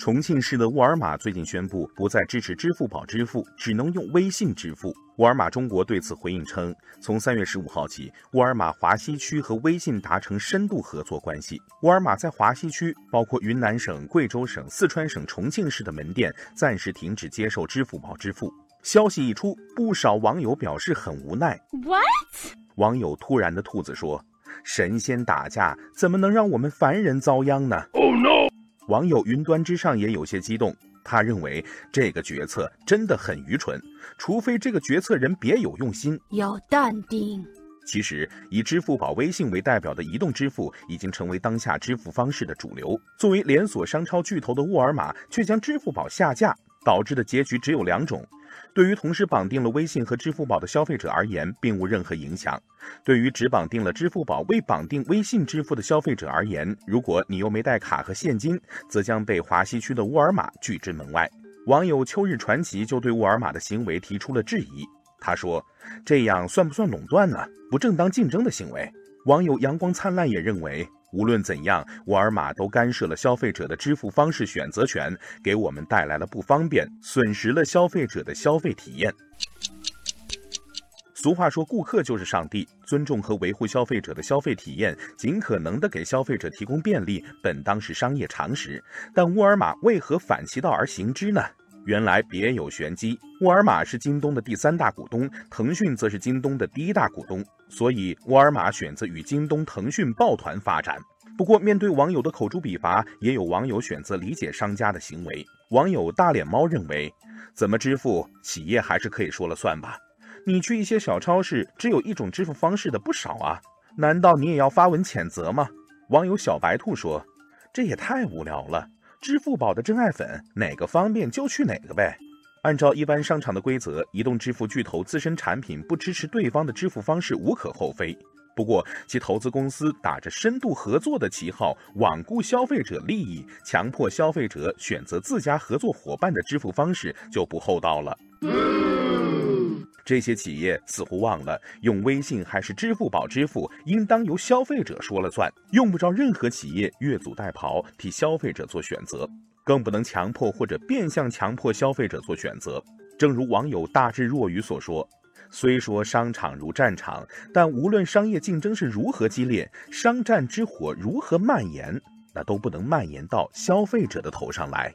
重庆市的沃尔玛最近宣布不再支持支付宝支付，只能用微信支付。沃尔玛中国对此回应称，从三月十五号起，沃尔玛华西区和微信达成深度合作关系。沃尔玛在华西区，包括云南省、贵州省、四川省、重庆市的门店暂时停止接受支付宝支付。消息一出，不少网友表示很无奈。What？网友突然的兔子说：“神仙打架怎么能让我们凡人遭殃呢？”Oh no！网友云端之上也有些激动，他认为这个决策真的很愚蠢，除非这个决策人别有用心。要淡定。其实，以支付宝、微信为代表的移动支付已经成为当下支付方式的主流。作为连锁商超巨头的沃尔玛，却将支付宝下架。导致的结局只有两种：对于同时绑定了微信和支付宝的消费者而言，并无任何影响；对于只绑定了支付宝未绑定微信支付的消费者而言，如果你又没带卡和现金，则将被华西区的沃尔玛拒之门外。网友秋日传奇就对沃尔玛的行为提出了质疑，他说：“这样算不算垄断呢？不正当竞争的行为。”网友阳光灿烂也认为。无论怎样，沃尔玛都干涉了消费者的支付方式选择权，给我们带来了不方便，损失了消费者的消费体验。俗话说，顾客就是上帝，尊重和维护消费者的消费体验，尽可能的给消费者提供便利，本当是商业常识。但沃尔玛为何反其道而行之呢？原来别有玄机。沃尔玛是京东的第三大股东，腾讯则是京东的第一大股东，所以沃尔玛选择与京东、腾讯抱团发展。不过，面对网友的口诛笔伐，也有网友选择理解商家的行为。网友大脸猫认为，怎么支付，企业还是可以说了算吧。你去一些小超市，只有一种支付方式的不少啊，难道你也要发文谴责吗？网友小白兔说：“这也太无聊了。”支付宝的真爱粉，哪个方便就去哪个呗。按照一般商场的规则，移动支付巨头自身产品不支持对方的支付方式无可厚非。不过，其投资公司打着深度合作的旗号，罔顾消费者利益，强迫消费者选择自家合作伙伴的支付方式，就不厚道了。这些企业似乎忘了，用微信还是支付宝支付，应当由消费者说了算，用不着任何企业越俎代庖替消费者做选择，更不能强迫或者变相强迫消费者做选择。正如网友大智若愚所说：“虽说商场如战场，但无论商业竞争是如何激烈，商战之火如何蔓延，那都不能蔓延到消费者的头上来。”